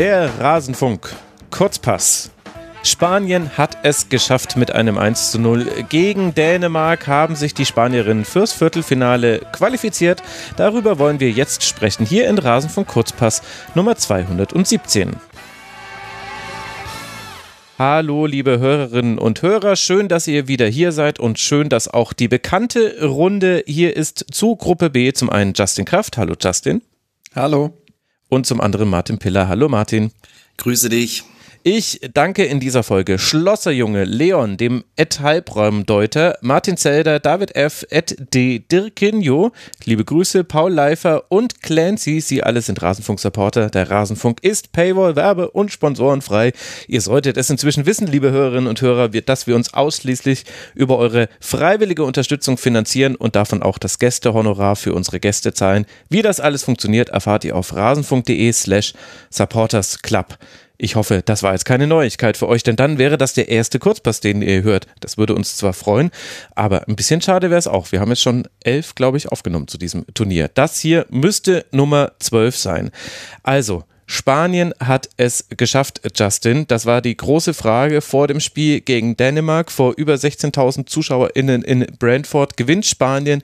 Der Rasenfunk. Kurzpass. Spanien hat es geschafft mit einem 1 zu 0. Gegen Dänemark haben sich die Spanierinnen fürs Viertelfinale qualifiziert. Darüber wollen wir jetzt sprechen, hier in Rasenfunk Kurzpass Nummer 217. Hallo, liebe Hörerinnen und Hörer. Schön, dass ihr wieder hier seid und schön, dass auch die bekannte Runde hier ist zu Gruppe B. Zum einen Justin Kraft. Hallo, Justin. Hallo. Und zum anderen Martin Piller. Hallo, Martin. Grüße dich. Ich danke in dieser Folge Schlosserjunge, Leon, dem Ed Halbraumdeuter, Martin Zelder, David F., Ed D. Dirkinjo, liebe Grüße, Paul Leifer und Clancy. Sie alle sind Rasenfunk-Supporter. Der Rasenfunk ist Paywall, Werbe- und Sponsorenfrei. Ihr solltet es inzwischen wissen, liebe Hörerinnen und Hörer, dass wir uns ausschließlich über eure freiwillige Unterstützung finanzieren und davon auch das Gästehonorar für unsere Gäste zahlen. Wie das alles funktioniert, erfahrt ihr auf rasenfunk.de slash supportersclub. Ich hoffe, das war jetzt keine Neuigkeit für euch, denn dann wäre das der erste Kurzpass, den ihr hört. Das würde uns zwar freuen, aber ein bisschen schade wäre es auch. Wir haben jetzt schon elf, glaube ich, aufgenommen zu diesem Turnier. Das hier müsste Nummer zwölf sein. Also, Spanien hat es geschafft, Justin. Das war die große Frage vor dem Spiel gegen Dänemark. Vor über 16.000 ZuschauerInnen in Brentford gewinnt Spanien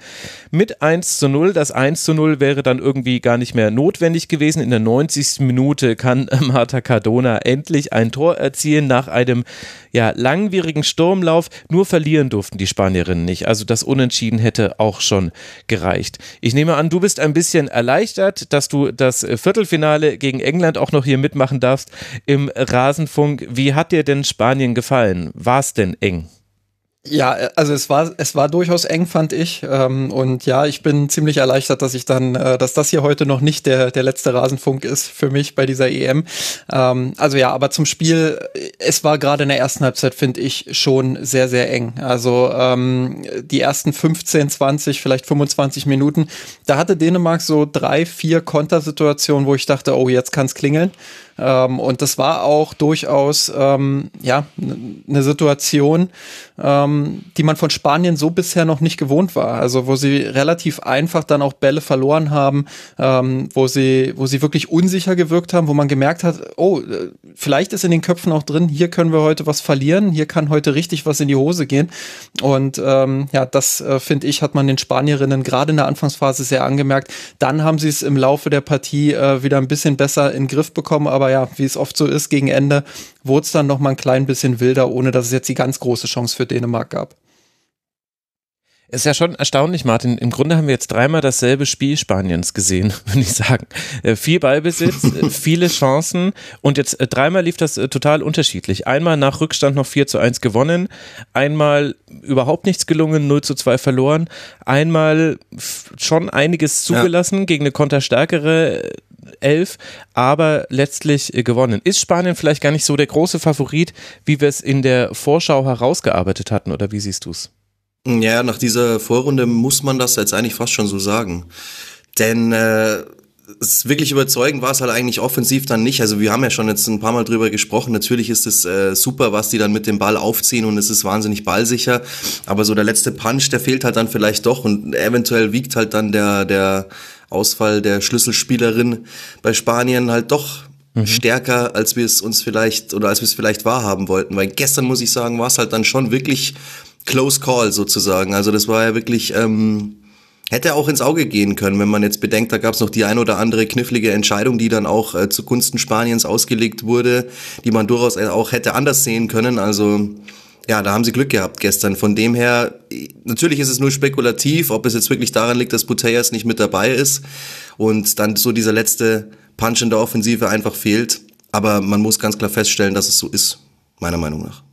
mit 1 zu 0. Das 1 zu 0 wäre dann irgendwie gar nicht mehr notwendig gewesen. In der 90. Minute kann Marta Cardona endlich ein Tor erzielen nach einem ja, langwierigen Sturmlauf. Nur verlieren durften die Spanierinnen nicht. Also das Unentschieden hätte auch schon gereicht. Ich nehme an, du bist ein bisschen erleichtert, dass du das Viertelfinale gegen England England auch noch hier mitmachen darfst im Rasenfunk. Wie hat dir denn Spanien gefallen? War es denn eng? Ja, also es war es war durchaus eng, fand ich. Ähm, und ja, ich bin ziemlich erleichtert, dass ich dann, äh, dass das hier heute noch nicht der der letzte Rasenfunk ist für mich bei dieser EM. Ähm, also ja, aber zum Spiel, es war gerade in der ersten Halbzeit, finde ich, schon sehr sehr eng. Also ähm, die ersten 15, 20, vielleicht 25 Minuten, da hatte Dänemark so drei, vier Kontersituationen, wo ich dachte, oh, jetzt kann's klingeln. Ähm, und das war auch durchaus ähm, ja eine Situation, ähm, die man von Spanien so bisher noch nicht gewohnt war. Also wo sie relativ einfach dann auch Bälle verloren haben, ähm, wo sie wo sie wirklich unsicher gewirkt haben, wo man gemerkt hat, oh, äh, vielleicht ist in den Köpfen auch drin, hier können wir heute was verlieren, hier kann heute richtig was in die Hose gehen. Und ähm, ja, das äh, finde ich hat man den Spanierinnen gerade in der Anfangsphase sehr angemerkt. Dann haben sie es im Laufe der Partie äh, wieder ein bisschen besser in den Griff bekommen, aber aber ja, wie es oft so ist, gegen Ende wurde es dann noch mal ein klein bisschen wilder, ohne dass es jetzt die ganz große Chance für Dänemark gab. Es ist ja schon erstaunlich, Martin. Im Grunde haben wir jetzt dreimal dasselbe Spiel Spaniens gesehen, würde ich sagen. Äh, viel Ballbesitz, äh, viele Chancen und jetzt äh, dreimal lief das total unterschiedlich. Einmal nach Rückstand noch 4 zu 1 gewonnen, einmal überhaupt nichts gelungen, 0 zu 2 verloren, einmal schon einiges zugelassen ja. gegen eine konterstärkere Elf, aber letztlich gewonnen. Ist Spanien vielleicht gar nicht so der große Favorit, wie wir es in der Vorschau herausgearbeitet hatten, oder wie siehst du es? Ja, nach dieser Vorrunde muss man das jetzt eigentlich fast schon so sagen. Denn äh, wirklich überzeugend war es halt eigentlich offensiv dann nicht. Also wir haben ja schon jetzt ein paar Mal drüber gesprochen. Natürlich ist es äh, super, was die dann mit dem Ball aufziehen und es ist wahnsinnig ballsicher. Aber so der letzte Punch, der fehlt halt dann vielleicht doch und eventuell wiegt halt dann der, der Ausfall der Schlüsselspielerin bei Spanien halt doch mhm. stärker, als wir es uns vielleicht oder als wir es vielleicht wahrhaben wollten. Weil gestern muss ich sagen, war es halt dann schon wirklich Close Call sozusagen. Also das war ja wirklich, ähm, hätte auch ins Auge gehen können, wenn man jetzt bedenkt, da gab es noch die ein oder andere knifflige Entscheidung, die dann auch äh, zugunsten Spaniens ausgelegt wurde, die man durchaus auch hätte anders sehen können. Also ja, da haben sie Glück gehabt gestern. Von dem her, natürlich ist es nur spekulativ, ob es jetzt wirklich daran liegt, dass Buteas nicht mit dabei ist und dann so dieser letzte Punch in der Offensive einfach fehlt. Aber man muss ganz klar feststellen, dass es so ist, meiner Meinung nach.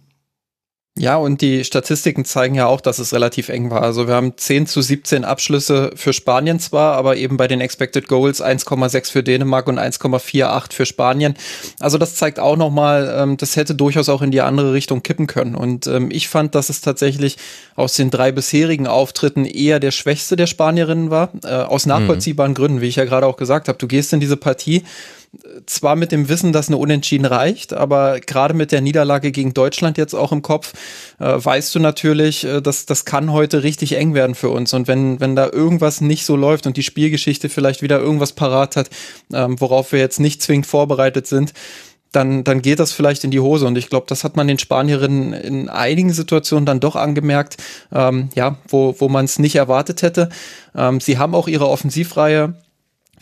Ja, und die Statistiken zeigen ja auch, dass es relativ eng war. Also wir haben 10 zu 17 Abschlüsse für Spanien zwar, aber eben bei den Expected Goals 1,6 für Dänemark und 1,48 für Spanien. Also das zeigt auch nochmal, ähm, das hätte durchaus auch in die andere Richtung kippen können. Und ähm, ich fand, dass es tatsächlich aus den drei bisherigen Auftritten eher der schwächste der Spanierinnen war. Äh, aus nachvollziehbaren mhm. Gründen, wie ich ja gerade auch gesagt habe. Du gehst in diese Partie zwar mit dem Wissen, dass eine Unentschieden reicht, aber gerade mit der Niederlage gegen Deutschland jetzt auch im Kopf, äh, weißt du natürlich, äh, dass das kann heute richtig eng werden für uns. Und wenn, wenn da irgendwas nicht so läuft und die Spielgeschichte vielleicht wieder irgendwas parat hat, ähm, worauf wir jetzt nicht zwingend vorbereitet sind, dann, dann geht das vielleicht in die Hose. Und ich glaube, das hat man den Spanierinnen in einigen Situationen dann doch angemerkt, ähm, ja, wo, wo man es nicht erwartet hätte. Ähm, sie haben auch ihre Offensivreihe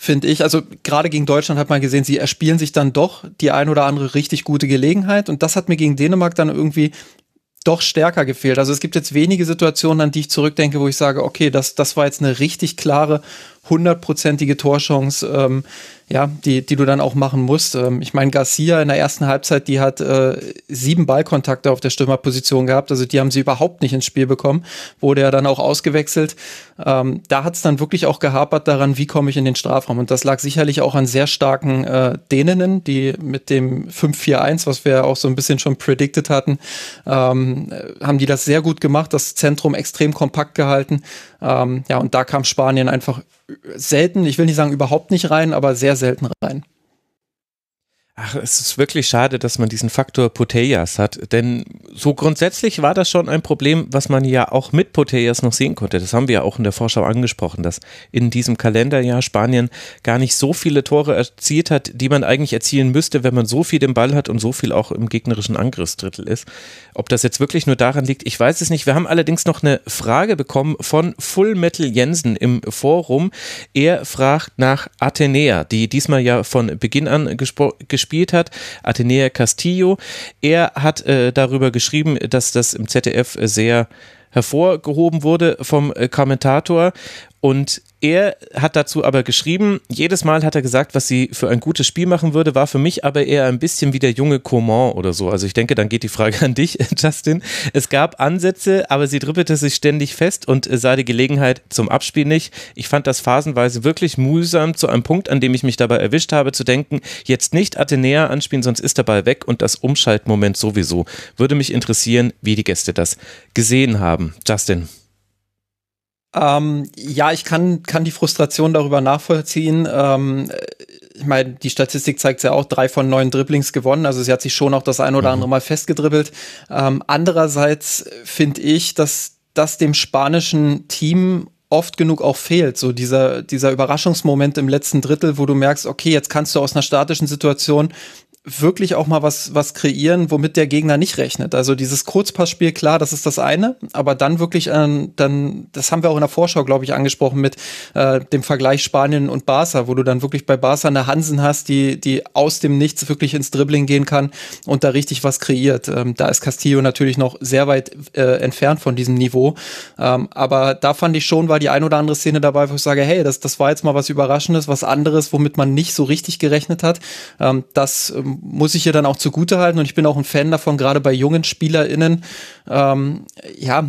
finde ich. Also gerade gegen Deutschland hat man gesehen, sie erspielen sich dann doch die ein oder andere richtig gute Gelegenheit. Und das hat mir gegen Dänemark dann irgendwie doch stärker gefehlt. Also es gibt jetzt wenige Situationen, an die ich zurückdenke, wo ich sage, okay, das, das war jetzt eine richtig klare, hundertprozentige Torchance, ähm, ja, die, die du dann auch machen musst. Ähm, ich meine, Garcia in der ersten Halbzeit, die hat äh, sieben Ballkontakte auf der Stürmerposition gehabt, also die haben sie überhaupt nicht ins Spiel bekommen, wurde ja dann auch ausgewechselt. Ähm, da hat es dann wirklich auch gehapert daran, wie komme ich in den Strafraum. Und das lag sicherlich auch an sehr starken äh, Däninnen, die mit dem 5-4-1, was wir auch so ein bisschen schon predicted hatten, ähm, äh, haben die das sehr gut gemacht, das Zentrum extrem kompakt gehalten. Ähm, ja, und da kam Spanien einfach selten, ich will nicht sagen überhaupt nicht rein, aber sehr selten rein. Ach, es ist wirklich schade, dass man diesen Faktor Putellas hat, denn so grundsätzlich war das schon ein Problem, was man ja auch mit Putellas noch sehen konnte. Das haben wir ja auch in der Vorschau angesprochen, dass in diesem Kalenderjahr Spanien gar nicht so viele Tore erzielt hat, die man eigentlich erzielen müsste, wenn man so viel den Ball hat und so viel auch im gegnerischen Angriffsdrittel ist. Ob das jetzt wirklich nur daran liegt, ich weiß es nicht. Wir haben allerdings noch eine Frage bekommen von Full Metal Jensen im Forum. Er fragt nach Athenea, die diesmal ja von Beginn an gespielt hat. Athenea Castillo. Er hat äh, darüber geschrieben, dass das im ZDF sehr hervorgehoben wurde vom äh, Kommentator und er hat dazu aber geschrieben, jedes Mal hat er gesagt, was sie für ein gutes Spiel machen würde, war für mich aber eher ein bisschen wie der junge Coman oder so. Also ich denke, dann geht die Frage an dich, Justin. Es gab Ansätze, aber sie dribbelte sich ständig fest und sah die Gelegenheit zum Abspiel nicht. Ich fand das phasenweise wirklich mühsam zu einem Punkt, an dem ich mich dabei erwischt habe, zu denken, jetzt nicht Athenea anspielen, sonst ist der Ball weg und das Umschaltmoment sowieso. Würde mich interessieren, wie die Gäste das gesehen haben. Justin. Ähm, ja, ich kann, kann die Frustration darüber nachvollziehen. Ähm, ich meine, die Statistik zeigt ja auch, drei von neun Dribblings gewonnen. Also sie hat sich schon auch das ein oder mhm. andere Mal festgedribbelt. Ähm, andererseits finde ich, dass das dem spanischen Team oft genug auch fehlt. So dieser, dieser Überraschungsmoment im letzten Drittel, wo du merkst, okay, jetzt kannst du aus einer statischen Situation wirklich auch mal was, was kreieren, womit der Gegner nicht rechnet. Also dieses Kurzpassspiel, klar, das ist das eine, aber dann wirklich, ähm, dann, das haben wir auch in der Vorschau, glaube ich, angesprochen mit äh, dem Vergleich Spanien und Barca, wo du dann wirklich bei Barca eine Hansen hast, die, die aus dem Nichts wirklich ins Dribbling gehen kann und da richtig was kreiert. Ähm, da ist Castillo natürlich noch sehr weit äh, entfernt von diesem Niveau. Ähm, aber da fand ich schon, war die ein oder andere Szene dabei, wo ich sage, hey, das, das war jetzt mal was Überraschendes, was anderes, womit man nicht so richtig gerechnet hat. Ähm, das ähm, muss ich ihr dann auch zugute halten und ich bin auch ein Fan davon, gerade bei jungen SpielerInnen, ähm, ja,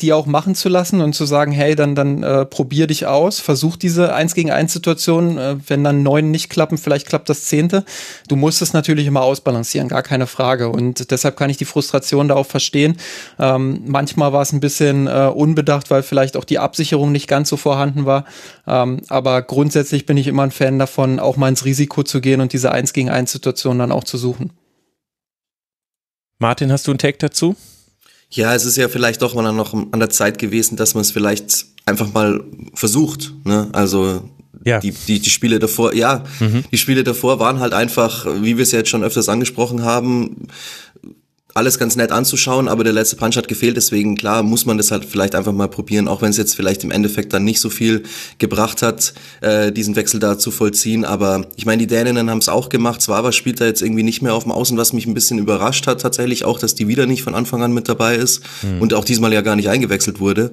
die auch machen zu lassen und zu sagen, hey, dann, dann äh, probier dich aus, versuch diese Eins gegen eins Situation, äh, wenn dann neun nicht klappen, vielleicht klappt das Zehnte. Du musst es natürlich immer ausbalancieren, gar keine Frage. Und deshalb kann ich die Frustration da auch verstehen. Ähm, manchmal war es ein bisschen äh, unbedacht, weil vielleicht auch die Absicherung nicht ganz so vorhanden war. Ähm, aber grundsätzlich bin ich immer ein Fan davon, auch mal ins Risiko zu gehen und diese Eins gegen eins Situation dann auch zu suchen. Martin, hast du einen Take dazu? Ja, es ist ja vielleicht doch mal noch an der Zeit gewesen, dass man es vielleicht einfach mal versucht. Ne? Also ja. die, die, die Spiele davor, ja, mhm. die Spiele davor waren halt einfach, wie wir es ja jetzt schon öfters angesprochen haben, alles ganz nett anzuschauen, aber der letzte Punch hat gefehlt, deswegen klar muss man das halt vielleicht einfach mal probieren, auch wenn es jetzt vielleicht im Endeffekt dann nicht so viel gebracht hat, äh, diesen Wechsel da zu vollziehen. Aber ich meine, die Däninnen haben es auch gemacht. Zwar spielt da jetzt irgendwie nicht mehr auf dem Außen, was mich ein bisschen überrascht hat tatsächlich auch, dass die wieder nicht von Anfang an mit dabei ist mhm. und auch diesmal ja gar nicht eingewechselt wurde.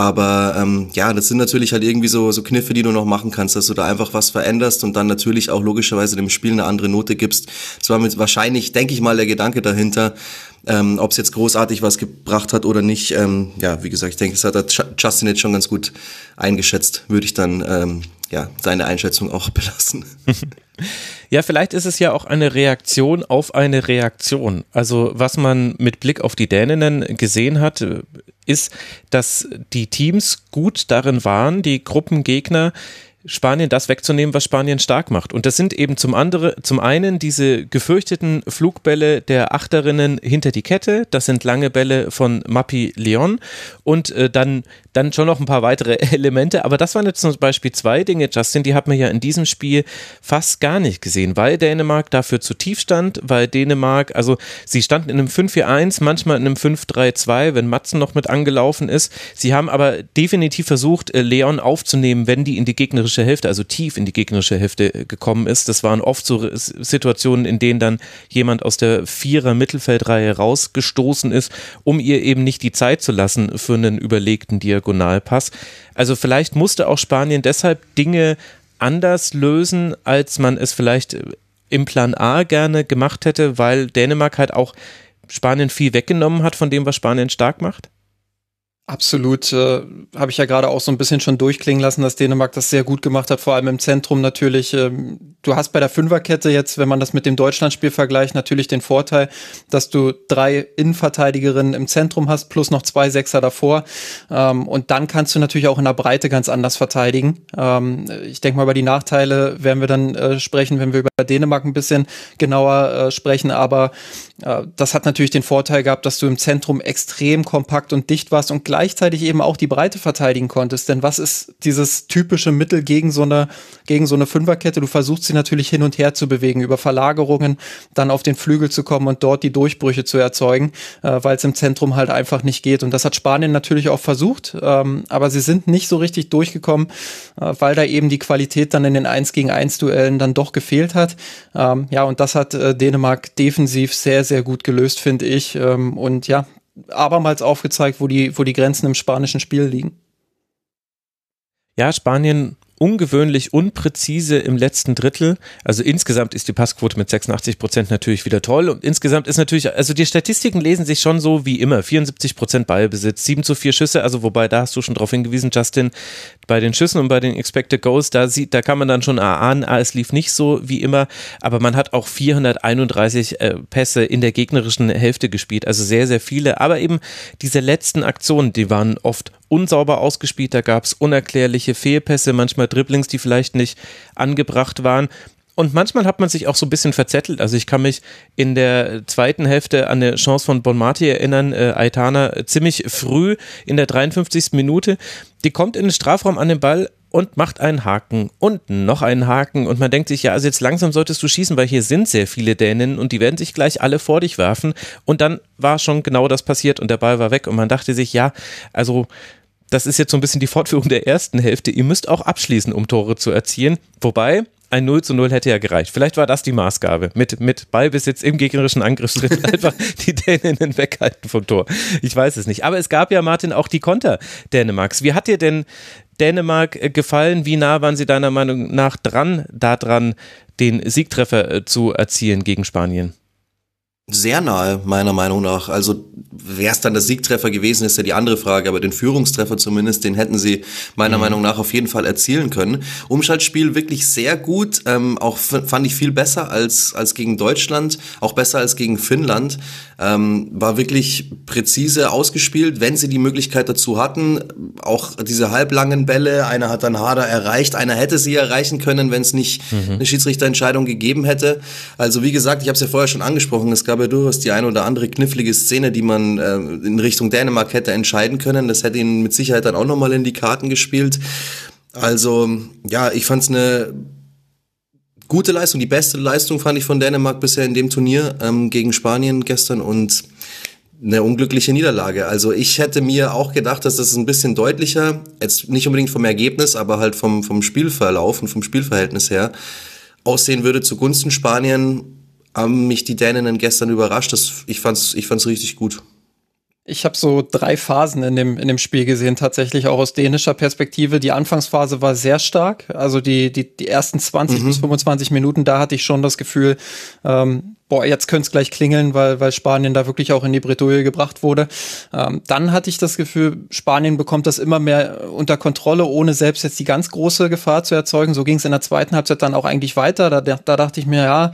Aber ähm, ja, das sind natürlich halt irgendwie so, so Kniffe, die du noch machen kannst, dass du da einfach was veränderst und dann natürlich auch logischerweise dem Spiel eine andere Note gibst. Das war mit wahrscheinlich, denke ich mal, der Gedanke dahinter. Ähm, Ob es jetzt großartig was gebracht hat oder nicht, ähm, ja, wie gesagt, ich denke, das hat Justin jetzt schon ganz gut eingeschätzt, würde ich dann ähm, ja seine Einschätzung auch belassen. Ja, vielleicht ist es ja auch eine Reaktion auf eine Reaktion. Also was man mit Blick auf die Däninnen gesehen hat, ist, dass die Teams gut darin waren, die Gruppengegner Spanien das wegzunehmen, was Spanien stark macht. Und das sind eben zum anderen, zum einen diese gefürchteten Flugbälle der Achterinnen hinter die Kette. Das sind lange Bälle von Mappi Leon und äh, dann, dann schon noch ein paar weitere Elemente. Aber das waren jetzt zum Beispiel zwei Dinge, Justin, die hat man ja in diesem Spiel fast gar nicht gesehen, weil Dänemark dafür zu tief stand, weil Dänemark, also sie standen in einem 5-4-1, manchmal in einem 5-3-2, wenn Matzen noch mit angelaufen ist. Sie haben aber definitiv versucht, äh, Leon aufzunehmen, wenn die in die gegnerische Hälfte, also tief in die gegnerische Hälfte äh, gekommen ist. Das waren oft so Situationen, in denen dann jemand aus der Vierer Mittelfeldreihe rausgestoßen ist, um ihr eben nicht die Zeit zu lassen für einen überlegten Diagonalpass. Also vielleicht musste auch Spanien deshalb Dinge anders lösen, als man es vielleicht äh, im Plan A gerne gemacht hätte, weil Dänemark halt auch Spanien viel weggenommen hat von dem, was Spanien stark macht? Absolut, äh, habe ich ja gerade auch so ein bisschen schon durchklingen lassen, dass Dänemark das sehr gut gemacht hat, vor allem im Zentrum natürlich. Ähm, du hast bei der Fünferkette jetzt, wenn man das mit dem Deutschlandspiel vergleicht, natürlich den Vorteil, dass du drei Innenverteidigerinnen im Zentrum hast, plus noch zwei Sechser davor. Ähm, und dann kannst du natürlich auch in der Breite ganz anders verteidigen. Ähm, ich denke mal, über die Nachteile werden wir dann äh, sprechen, wenn wir über Dänemark ein bisschen genauer äh, sprechen. Aber das hat natürlich den Vorteil gehabt, dass du im Zentrum extrem kompakt und dicht warst und gleichzeitig eben auch die Breite verteidigen konntest. Denn was ist dieses typische Mittel gegen so eine, gegen so eine Fünferkette? Du versuchst sie natürlich hin und her zu bewegen, über Verlagerungen dann auf den Flügel zu kommen und dort die Durchbrüche zu erzeugen, äh, weil es im Zentrum halt einfach nicht geht. Und das hat Spanien natürlich auch versucht, ähm, aber sie sind nicht so richtig durchgekommen, äh, weil da eben die Qualität dann in den 1 gegen 1 Duellen dann doch gefehlt hat. Ähm, ja, und das hat äh, Dänemark defensiv sehr gut gelöst, finde ich. Ähm, und ja, abermals aufgezeigt, wo die, wo die Grenzen im spanischen Spiel liegen. Ja, Spanien ungewöhnlich unpräzise im letzten Drittel. Also insgesamt ist die Passquote mit 86 Prozent natürlich wieder toll. Und insgesamt ist natürlich, also die Statistiken lesen sich schon so wie immer. 74 Prozent Ballbesitz, 7 zu 4 Schüsse. Also wobei, da hast du schon drauf hingewiesen, Justin, bei den Schüssen und bei den Expected Goals, da sieht, da kann man dann schon erahnen, ah, es lief nicht so wie immer. Aber man hat auch 431 äh, Pässe in der gegnerischen Hälfte gespielt. Also sehr, sehr viele. Aber eben diese letzten Aktionen, die waren oft unsauber ausgespielt, da gab es unerklärliche Fehlpässe, manchmal Dribblings, die vielleicht nicht angebracht waren. Und manchmal hat man sich auch so ein bisschen verzettelt. Also ich kann mich in der zweiten Hälfte an eine Chance von Bonmati erinnern, äh, Aitana ziemlich früh in der 53. Minute. Die kommt in den Strafraum an den Ball und macht einen Haken und noch einen Haken und man denkt sich, ja, also jetzt langsam solltest du schießen, weil hier sind sehr viele Dänen und die werden sich gleich alle vor dich werfen und dann war schon genau das passiert und der Ball war weg und man dachte sich, ja, also das ist jetzt so ein bisschen die Fortführung der ersten Hälfte. Ihr müsst auch abschließen, um Tore zu erzielen. Wobei, ein 0 zu 0 hätte ja gereicht. Vielleicht war das die Maßgabe. Mit, mit Ballbesitz im gegnerischen Angriffsschritt einfach die Däninnen weghalten vom Tor. Ich weiß es nicht. Aber es gab ja, Martin, auch die Konter Dänemarks. Wie hat dir denn Dänemark äh, gefallen? Wie nah waren sie deiner Meinung nach dran, daran, den Siegtreffer äh, zu erzielen gegen Spanien? Sehr nahe, meiner Meinung nach. Also wäre es dann der Siegtreffer gewesen, ist ja die andere Frage, aber den Führungstreffer zumindest, den hätten sie meiner mhm. Meinung nach auf jeden Fall erzielen können. Umschaltspiel wirklich sehr gut, ähm, auch fand ich viel besser als, als gegen Deutschland, auch besser als gegen Finnland. Ähm, war wirklich präzise ausgespielt, wenn sie die Möglichkeit dazu hatten. Auch diese halblangen Bälle, einer hat dann Hader erreicht, einer hätte sie erreichen können, wenn es nicht mhm. eine Schiedsrichterentscheidung gegeben hätte. Also wie gesagt, ich habe es ja vorher schon angesprochen, es gab ja durchaus die eine oder andere knifflige Szene, die man äh, in Richtung Dänemark hätte entscheiden können. Das hätte ihnen mit Sicherheit dann auch nochmal in die Karten gespielt. Also ja, ich fand es eine gute Leistung, die beste Leistung fand ich von Dänemark bisher in dem Turnier ähm, gegen Spanien gestern und eine unglückliche Niederlage. Also ich hätte mir auch gedacht, dass das ein bisschen deutlicher, jetzt nicht unbedingt vom Ergebnis, aber halt vom, vom Spielverlauf und vom Spielverhältnis her aussehen würde zugunsten Spanien haben mich die Däninnen gestern überrascht. Das, ich fand's, ich fand's richtig gut. Ich habe so drei Phasen in dem, in dem Spiel gesehen, tatsächlich auch aus dänischer Perspektive. Die Anfangsphase war sehr stark. Also die, die, die ersten 20 mhm. bis 25 Minuten, da hatte ich schon das Gefühl, ähm, boah, jetzt könnte es gleich klingeln, weil, weil Spanien da wirklich auch in die Bredouille gebracht wurde. Ähm, dann hatte ich das Gefühl, Spanien bekommt das immer mehr unter Kontrolle, ohne selbst jetzt die ganz große Gefahr zu erzeugen. So ging es in der zweiten Halbzeit dann auch eigentlich weiter. Da, da dachte ich mir, ja,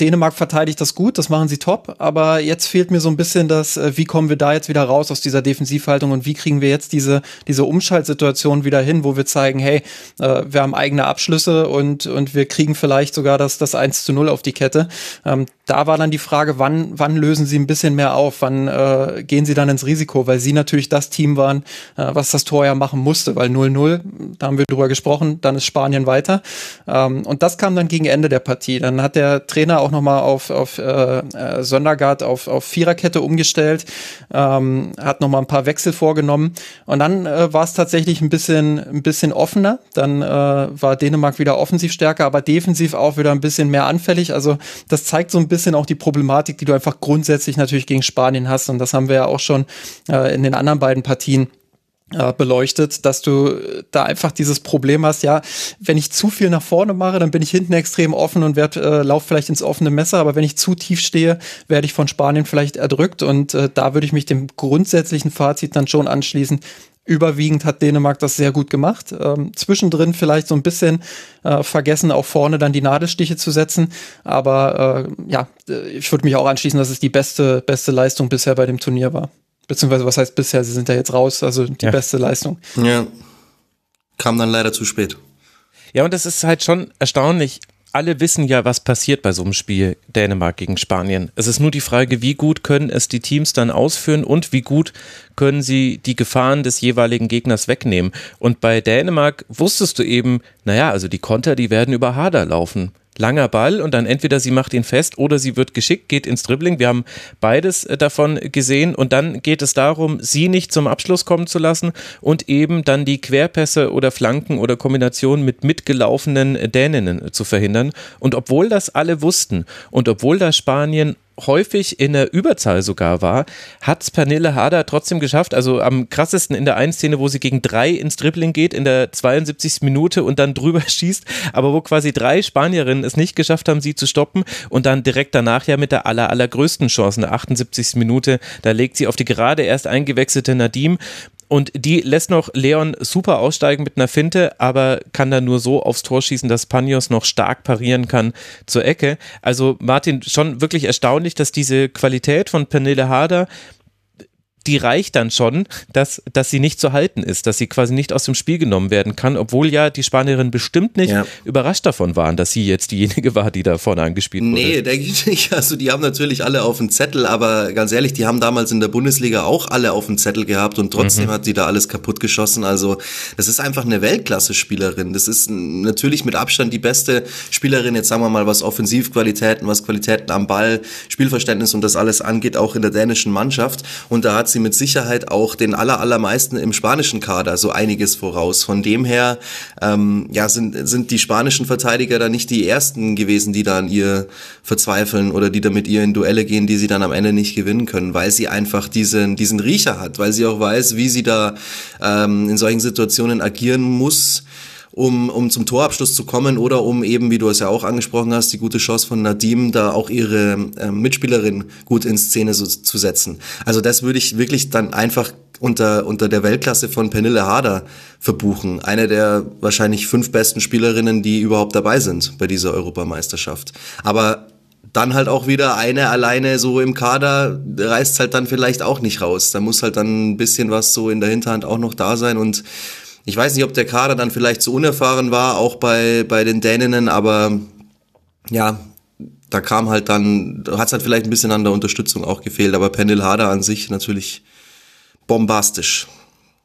Dänemark verteidigt das gut, das machen sie top, aber jetzt fehlt mir so ein bisschen das, äh, wie kommen wir da jetzt wieder raus aus dieser Defensivhaltung und wie kriegen wir jetzt diese, diese Umschaltsituation wieder hin, wo wir zeigen, hey, äh, wir haben eigene Abschlüsse und, und wir kriegen vielleicht sogar das, das 1 zu 0 auf die Kette. Ähm, da war dann die Frage, wann, wann lösen sie ein bisschen mehr auf, wann äh, gehen sie dann ins Risiko, weil sie natürlich das Team waren, äh, was das Tor ja machen musste, weil 0-0, da haben wir drüber gesprochen, dann ist Spanien weiter. Ähm, und das kam dann gegen Ende der Partie. Dann hat der Trainer auch nochmal auf, auf äh, äh, Söndergaard auf, auf Viererkette umgestellt, ähm, hat nochmal ein paar Wechsel vorgenommen und dann äh, war es tatsächlich ein bisschen, ein bisschen offener. Dann äh, war Dänemark wieder offensiv stärker, aber defensiv auch wieder ein bisschen mehr anfällig. Also das zeigt so ein bisschen auch die Problematik, die du einfach grundsätzlich natürlich gegen Spanien hast. Und das haben wir ja auch schon äh, in den anderen beiden Partien äh, beleuchtet, dass du da einfach dieses Problem hast, ja, wenn ich zu viel nach vorne mache, dann bin ich hinten extrem offen und werde äh, lauf vielleicht ins offene Messer, aber wenn ich zu tief stehe, werde ich von Spanien vielleicht erdrückt und äh, da würde ich mich dem grundsätzlichen Fazit dann schon anschließen überwiegend hat Dänemark das sehr gut gemacht. Ähm, zwischendrin vielleicht so ein bisschen äh, vergessen, auch vorne dann die Nadelstiche zu setzen. Aber äh, ja, äh, ich würde mich auch anschließen, dass es die beste, beste Leistung bisher bei dem Turnier war. Beziehungsweise, was heißt bisher? Sie sind ja jetzt raus, also die ja. beste Leistung. Ja. Kam dann leider zu spät. Ja, und das ist halt schon erstaunlich alle wissen ja, was passiert bei so einem Spiel Dänemark gegen Spanien. Es ist nur die Frage, wie gut können es die Teams dann ausführen und wie gut können sie die Gefahren des jeweiligen Gegners wegnehmen. Und bei Dänemark wusstest du eben, naja, also die Konter, die werden über Hader laufen langer Ball und dann entweder sie macht ihn fest oder sie wird geschickt, geht ins Dribbling. Wir haben beides äh, davon gesehen und dann geht es darum, sie nicht zum Abschluss kommen zu lassen und eben dann die Querpässe oder Flanken oder Kombinationen mit mitgelaufenen Däninnen zu verhindern. Und obwohl das alle wussten und obwohl da Spanien häufig in der Überzahl sogar war, hat es Pernille Harder trotzdem geschafft. Also am krassesten in der einen Szene, wo sie gegen drei ins Dribbling geht, in der 72. Minute und dann drüber schießt, aber wo quasi drei Spanierinnen es nicht geschafft haben, sie zu stoppen und dann direkt danach ja mit der aller, allergrößten Chance in der 78. Minute, da legt sie auf die gerade erst eingewechselte Nadim und die lässt noch Leon super aussteigen mit einer Finte, aber kann dann nur so aufs Tor schießen, dass Panios noch stark parieren kann zur Ecke. Also Martin, schon wirklich erstaunlich, dass diese Qualität von Pernille Harder die reicht dann schon, dass, dass sie nicht zu halten ist, dass sie quasi nicht aus dem Spiel genommen werden kann, obwohl ja die Spanierinnen bestimmt nicht ja. überrascht davon waren, dass sie jetzt diejenige war, die da vorne angespielt wurde. Nee, denke ich nicht. Also die haben natürlich alle auf dem Zettel, aber ganz ehrlich, die haben damals in der Bundesliga auch alle auf dem Zettel gehabt und trotzdem mhm. hat sie da alles kaputt geschossen. Also das ist einfach eine Weltklasse-Spielerin. Das ist natürlich mit Abstand die beste Spielerin, jetzt sagen wir mal, was Offensivqualitäten, was Qualitäten am Ball, Spielverständnis und das alles angeht, auch in der dänischen Mannschaft. Und da hat sie sie mit Sicherheit auch den aller, allermeisten im spanischen Kader so einiges voraus. Von dem her ähm, ja, sind, sind die spanischen Verteidiger da nicht die ersten gewesen, die da an ihr verzweifeln oder die da mit ihr in Duelle gehen, die sie dann am Ende nicht gewinnen können, weil sie einfach diesen, diesen Riecher hat, weil sie auch weiß, wie sie da ähm, in solchen Situationen agieren muss um, um zum Torabschluss zu kommen oder um eben, wie du es ja auch angesprochen hast, die gute Chance von Nadim, da auch ihre äh, Mitspielerin gut in Szene so, zu setzen. Also das würde ich wirklich dann einfach unter, unter der Weltklasse von Pernille Harder verbuchen. Eine der wahrscheinlich fünf besten Spielerinnen, die überhaupt dabei sind bei dieser Europameisterschaft. Aber dann halt auch wieder eine alleine so im Kader reißt halt dann vielleicht auch nicht raus. Da muss halt dann ein bisschen was so in der Hinterhand auch noch da sein und ich weiß nicht, ob der Kader dann vielleicht zu unerfahren war, auch bei, bei den Däninnen, aber ja, da kam halt dann, hat es halt vielleicht ein bisschen an der Unterstützung auch gefehlt, aber Pendel Harder an sich natürlich bombastisch.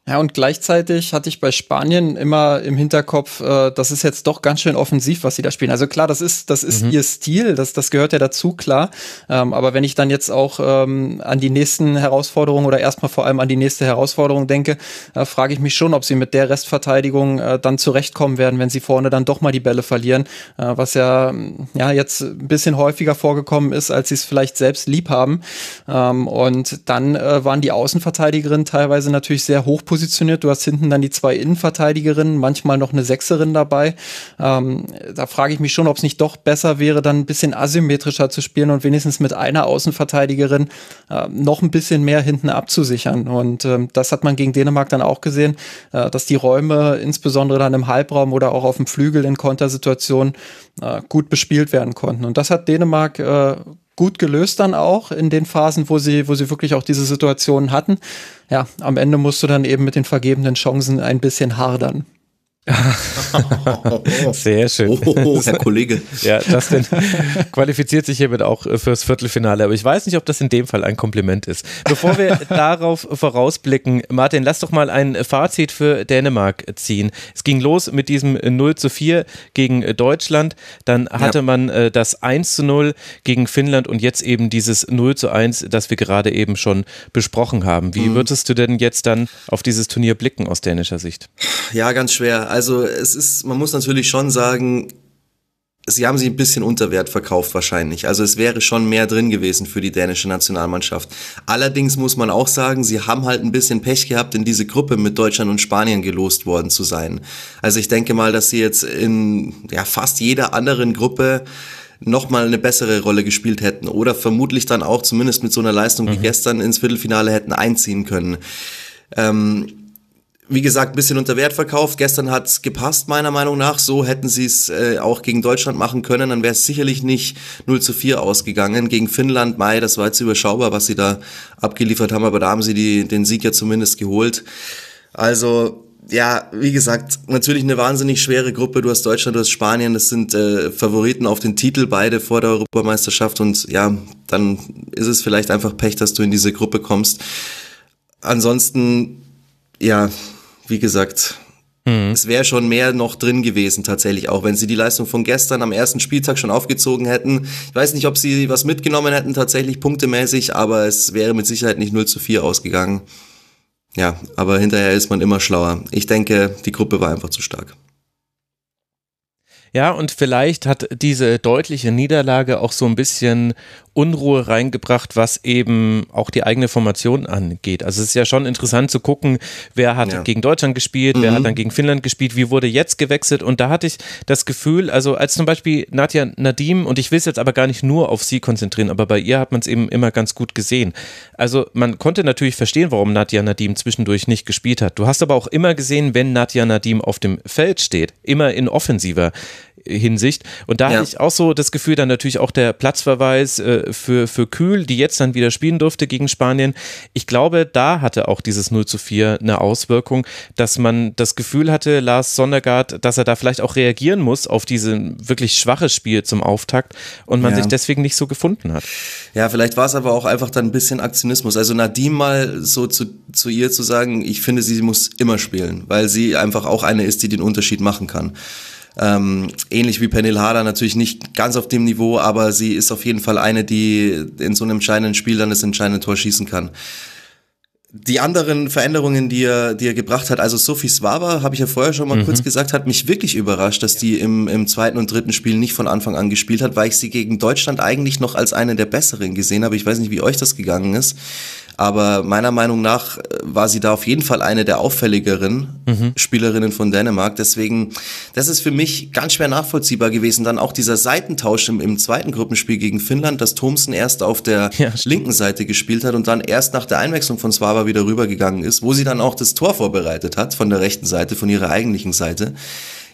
Ja, und gleichzeitig hatte ich bei Spanien immer im Hinterkopf, äh, das ist jetzt doch ganz schön offensiv, was sie da spielen. Also klar, das ist, das ist mhm. ihr Stil, das, das gehört ja dazu, klar. Ähm, aber wenn ich dann jetzt auch ähm, an die nächsten Herausforderungen oder erstmal vor allem an die nächste Herausforderung denke, äh, frage ich mich schon, ob sie mit der Restverteidigung äh, dann zurechtkommen werden, wenn sie vorne dann doch mal die Bälle verlieren, äh, was ja, ja jetzt ein bisschen häufiger vorgekommen ist, als sie es vielleicht selbst lieb haben. Ähm, und dann äh, waren die Außenverteidigerinnen teilweise natürlich sehr hoch positioniert. Du hast hinten dann die zwei Innenverteidigerinnen, manchmal noch eine Sechserin dabei. Ähm, da frage ich mich schon, ob es nicht doch besser wäre, dann ein bisschen asymmetrischer zu spielen und wenigstens mit einer Außenverteidigerin äh, noch ein bisschen mehr hinten abzusichern. Und ähm, das hat man gegen Dänemark dann auch gesehen, äh, dass die Räume insbesondere dann im Halbraum oder auch auf dem Flügel in Kontersituationen äh, gut bespielt werden konnten. Und das hat Dänemark äh, gut gelöst dann auch in den Phasen, wo sie, wo sie wirklich auch diese Situationen hatten. Ja, am Ende musst du dann eben mit den vergebenen Chancen ein bisschen hardern. Sehr schön. Oh, Herr Kollege. Ja, das denn qualifiziert sich hiermit auch fürs Viertelfinale. Aber ich weiß nicht, ob das in dem Fall ein Kompliment ist. Bevor wir darauf vorausblicken, Martin, lass doch mal ein Fazit für Dänemark ziehen. Es ging los mit diesem 0 zu 4 gegen Deutschland. Dann hatte ja. man äh, das 1 zu 0 gegen Finnland und jetzt eben dieses 0 zu 1, das wir gerade eben schon besprochen haben. Wie mhm. würdest du denn jetzt dann auf dieses Turnier blicken aus dänischer Sicht? Ja, ganz schwer. Also es ist, man muss natürlich schon sagen, sie haben sie ein bisschen unter Wert verkauft wahrscheinlich. Also es wäre schon mehr drin gewesen für die dänische Nationalmannschaft. Allerdings muss man auch sagen, sie haben halt ein bisschen Pech gehabt, in diese Gruppe mit Deutschland und Spanien gelost worden zu sein. Also ich denke mal, dass sie jetzt in ja, fast jeder anderen Gruppe nochmal eine bessere Rolle gespielt hätten oder vermutlich dann auch zumindest mit so einer Leistung mhm. wie gestern ins Viertelfinale hätten einziehen können. Ähm, wie gesagt, ein bisschen unter Wert verkauft. Gestern hat's gepasst, meiner Meinung nach. So hätten sie es äh, auch gegen Deutschland machen können. Dann wäre es sicherlich nicht 0 zu 4 ausgegangen. Gegen Finnland, Mai, das war jetzt überschaubar, was sie da abgeliefert haben, aber da haben sie die, den Sieg ja zumindest geholt. Also, ja, wie gesagt, natürlich eine wahnsinnig schwere Gruppe. Du hast Deutschland, du hast Spanien, das sind äh, Favoriten auf den Titel, beide vor der Europameisterschaft. Und ja, dann ist es vielleicht einfach Pech, dass du in diese Gruppe kommst. Ansonsten, ja, wie gesagt, mhm. es wäre schon mehr noch drin gewesen tatsächlich, auch wenn sie die Leistung von gestern am ersten Spieltag schon aufgezogen hätten. Ich weiß nicht, ob sie was mitgenommen hätten, tatsächlich punktemäßig, aber es wäre mit Sicherheit nicht 0 zu 4 ausgegangen. Ja, aber hinterher ist man immer schlauer. Ich denke, die Gruppe war einfach zu stark. Ja, und vielleicht hat diese deutliche Niederlage auch so ein bisschen Unruhe reingebracht, was eben auch die eigene Formation angeht. Also es ist ja schon interessant zu gucken, wer hat ja. gegen Deutschland gespielt, mhm. wer hat mhm. dann gegen Finnland gespielt, wie wurde jetzt gewechselt und da hatte ich das Gefühl, also als zum Beispiel Nadja Nadim und ich will es jetzt aber gar nicht nur auf sie konzentrieren, aber bei ihr hat man es eben immer ganz gut gesehen. Also man konnte natürlich verstehen, warum Nadja Nadim zwischendurch nicht gespielt hat. Du hast aber auch immer gesehen, wenn Nadja Nadim auf dem Feld steht, immer in offensiver Hinsicht. Und da ja. hatte ich auch so das Gefühl, dann natürlich auch der Platzverweis äh, für, für Kühl, die jetzt dann wieder spielen durfte gegen Spanien. Ich glaube, da hatte auch dieses 0 zu 4 eine Auswirkung, dass man das Gefühl hatte, Lars Sondergaard, dass er da vielleicht auch reagieren muss auf dieses wirklich schwache Spiel zum Auftakt und man ja. sich deswegen nicht so gefunden hat. Ja, vielleicht war es aber auch einfach dann ein bisschen Aktionismus. Also Nadim mal so zu, zu ihr zu sagen, ich finde, sie muss immer spielen, weil sie einfach auch eine ist, die den Unterschied machen kann. Ähm, ähnlich wie Penel Harder, natürlich nicht ganz auf dem Niveau, aber sie ist auf jeden Fall eine, die in so einem entscheidenden Spiel dann das entscheidende Tor schießen kann. Die anderen Veränderungen, die er, die er gebracht hat, also Sophie Swaba, habe ich ja vorher schon mal mhm. kurz gesagt, hat mich wirklich überrascht, dass die im, im zweiten und dritten Spiel nicht von Anfang an gespielt hat, weil ich sie gegen Deutschland eigentlich noch als eine der besseren gesehen habe. Ich weiß nicht, wie euch das gegangen ist. Aber meiner Meinung nach äh, war sie da auf jeden Fall eine der auffälligeren mhm. Spielerinnen von Dänemark. Deswegen, das ist für mich ganz schwer nachvollziehbar gewesen. Dann auch dieser Seitentausch im, im zweiten Gruppenspiel gegen Finnland, dass Thomsen erst auf der ja, linken Seite gespielt hat und dann erst nach der Einwechslung von Swaba wieder rübergegangen ist, wo sie dann auch das Tor vorbereitet hat von der rechten Seite, von ihrer eigentlichen Seite.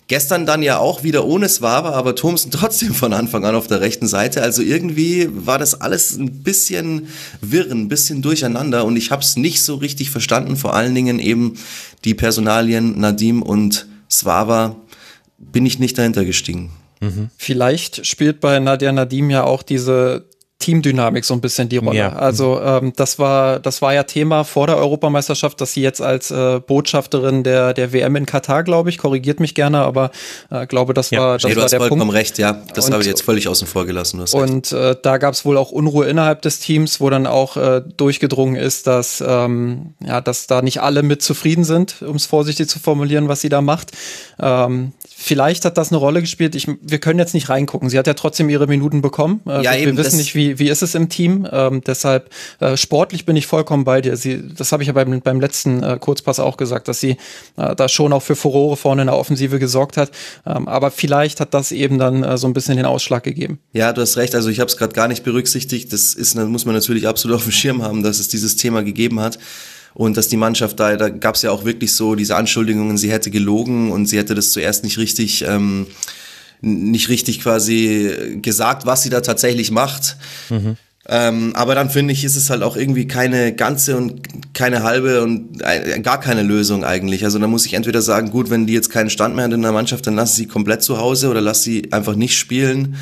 Gestern dann ja auch wieder ohne Swava, aber Thomsen trotzdem von Anfang an auf der rechten Seite. Also irgendwie war das alles ein bisschen wirr, ein bisschen durcheinander und ich habe es nicht so richtig verstanden. Vor allen Dingen eben die Personalien Nadim und Swava bin ich nicht dahinter gestiegen. Mhm. Vielleicht spielt bei Nadia Nadim ja auch diese Teamdynamik so ein bisschen die Rolle. Ja. Also ähm, das war das war ja Thema vor der Europameisterschaft, dass sie jetzt als äh, Botschafterin der der WM in Katar, glaube ich, korrigiert mich gerne, aber äh, glaube das ja. war das nee, du war hast der vollkommen Punkt. recht, ja, das habe ich jetzt völlig außen vor gelassen. und äh, da gab es wohl auch Unruhe innerhalb des Teams, wo dann auch äh, durchgedrungen ist, dass ähm, ja, dass da nicht alle mit zufrieden sind, um es vorsichtig zu formulieren, was sie da macht. Ähm, Vielleicht hat das eine Rolle gespielt. Ich, wir können jetzt nicht reingucken. Sie hat ja trotzdem ihre Minuten bekommen. Äh, ja, wir, eben, wir wissen nicht, wie, wie, wie ist es im Team. Ähm, deshalb äh, sportlich bin ich vollkommen bei dir. Sie, das habe ich ja beim, beim letzten äh, Kurzpass auch gesagt, dass sie äh, da schon auch für Furore vorne in der Offensive gesorgt hat. Ähm, aber vielleicht hat das eben dann äh, so ein bisschen den Ausschlag gegeben. Ja, du hast recht. Also ich habe es gerade gar nicht berücksichtigt. Das ist, das muss man natürlich absolut auf dem Schirm haben, dass es dieses Thema gegeben hat und dass die Mannschaft da, da gab es ja auch wirklich so diese Anschuldigungen, sie hätte gelogen und sie hätte das zuerst nicht richtig, ähm, nicht richtig quasi gesagt, was sie da tatsächlich macht. Mhm. Ähm, aber dann finde ich, ist es halt auch irgendwie keine ganze und keine halbe und äh, gar keine Lösung eigentlich. Also da muss ich entweder sagen, gut, wenn die jetzt keinen Stand mehr hat in der Mannschaft, dann lass sie komplett zu Hause oder lass sie einfach nicht spielen.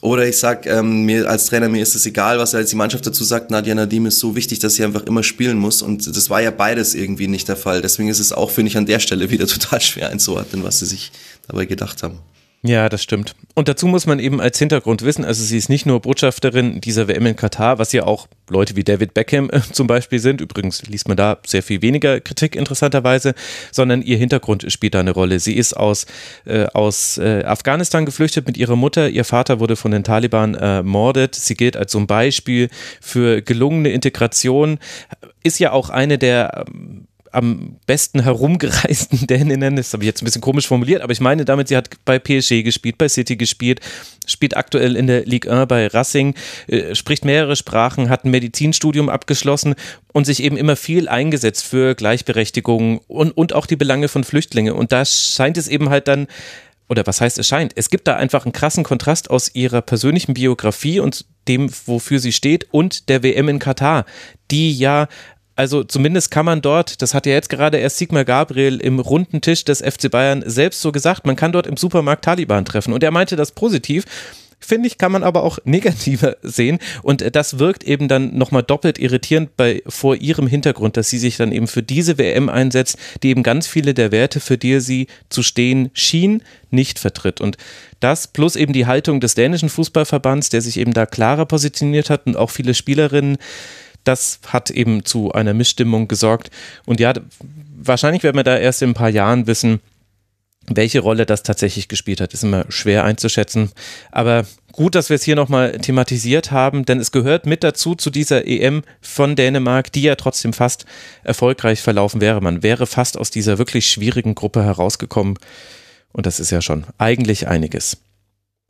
Oder ich sag ähm, mir als Trainer, mir ist es egal, was als die Mannschaft dazu sagt, Nadia Nadim ist so wichtig, dass sie einfach immer spielen muss. Und das war ja beides irgendwie nicht der Fall. Deswegen ist es auch, finde ich, an der Stelle wieder total schwer einzuordnen, was sie sich dabei gedacht haben. Ja, das stimmt. Und dazu muss man eben als Hintergrund wissen, also sie ist nicht nur Botschafterin dieser WM in Katar, was ja auch Leute wie David Beckham äh, zum Beispiel sind. Übrigens liest man da sehr viel weniger Kritik interessanterweise, sondern ihr Hintergrund spielt da eine Rolle. Sie ist aus, äh, aus äh, Afghanistan geflüchtet mit ihrer Mutter. Ihr Vater wurde von den Taliban ermordet. Sie gilt als so ein Beispiel für gelungene Integration. Ist ja auch eine der ähm, am besten herumgereisten Däninnen, das habe ich jetzt ein bisschen komisch formuliert, aber ich meine damit, sie hat bei PSG gespielt, bei City gespielt, spielt aktuell in der Ligue 1 bei Racing, äh, spricht mehrere Sprachen, hat ein Medizinstudium abgeschlossen und sich eben immer viel eingesetzt für Gleichberechtigung und, und auch die Belange von Flüchtlingen. Und da scheint es eben halt dann oder was heißt es scheint, es gibt da einfach einen krassen Kontrast aus ihrer persönlichen Biografie und dem, wofür sie steht und der WM in Katar, die ja also zumindest kann man dort, das hat ja jetzt gerade erst Sigmar Gabriel im runden Tisch des FC Bayern selbst so gesagt, man kann dort im Supermarkt Taliban treffen. Und er meinte das positiv. Finde ich, kann man aber auch negativer sehen. Und das wirkt eben dann nochmal doppelt irritierend bei, vor ihrem Hintergrund, dass sie sich dann eben für diese WM einsetzt, die eben ganz viele der Werte, für die sie zu stehen schien, nicht vertritt. Und das plus eben die Haltung des dänischen Fußballverbands, der sich eben da klarer positioniert hat und auch viele Spielerinnen das hat eben zu einer Missstimmung gesorgt. Und ja, wahrscheinlich werden wir da erst in ein paar Jahren wissen, welche Rolle das tatsächlich gespielt hat, ist immer schwer einzuschätzen. Aber gut, dass wir es hier nochmal thematisiert haben, denn es gehört mit dazu zu dieser EM von Dänemark, die ja trotzdem fast erfolgreich verlaufen wäre. Man wäre fast aus dieser wirklich schwierigen Gruppe herausgekommen. Und das ist ja schon eigentlich einiges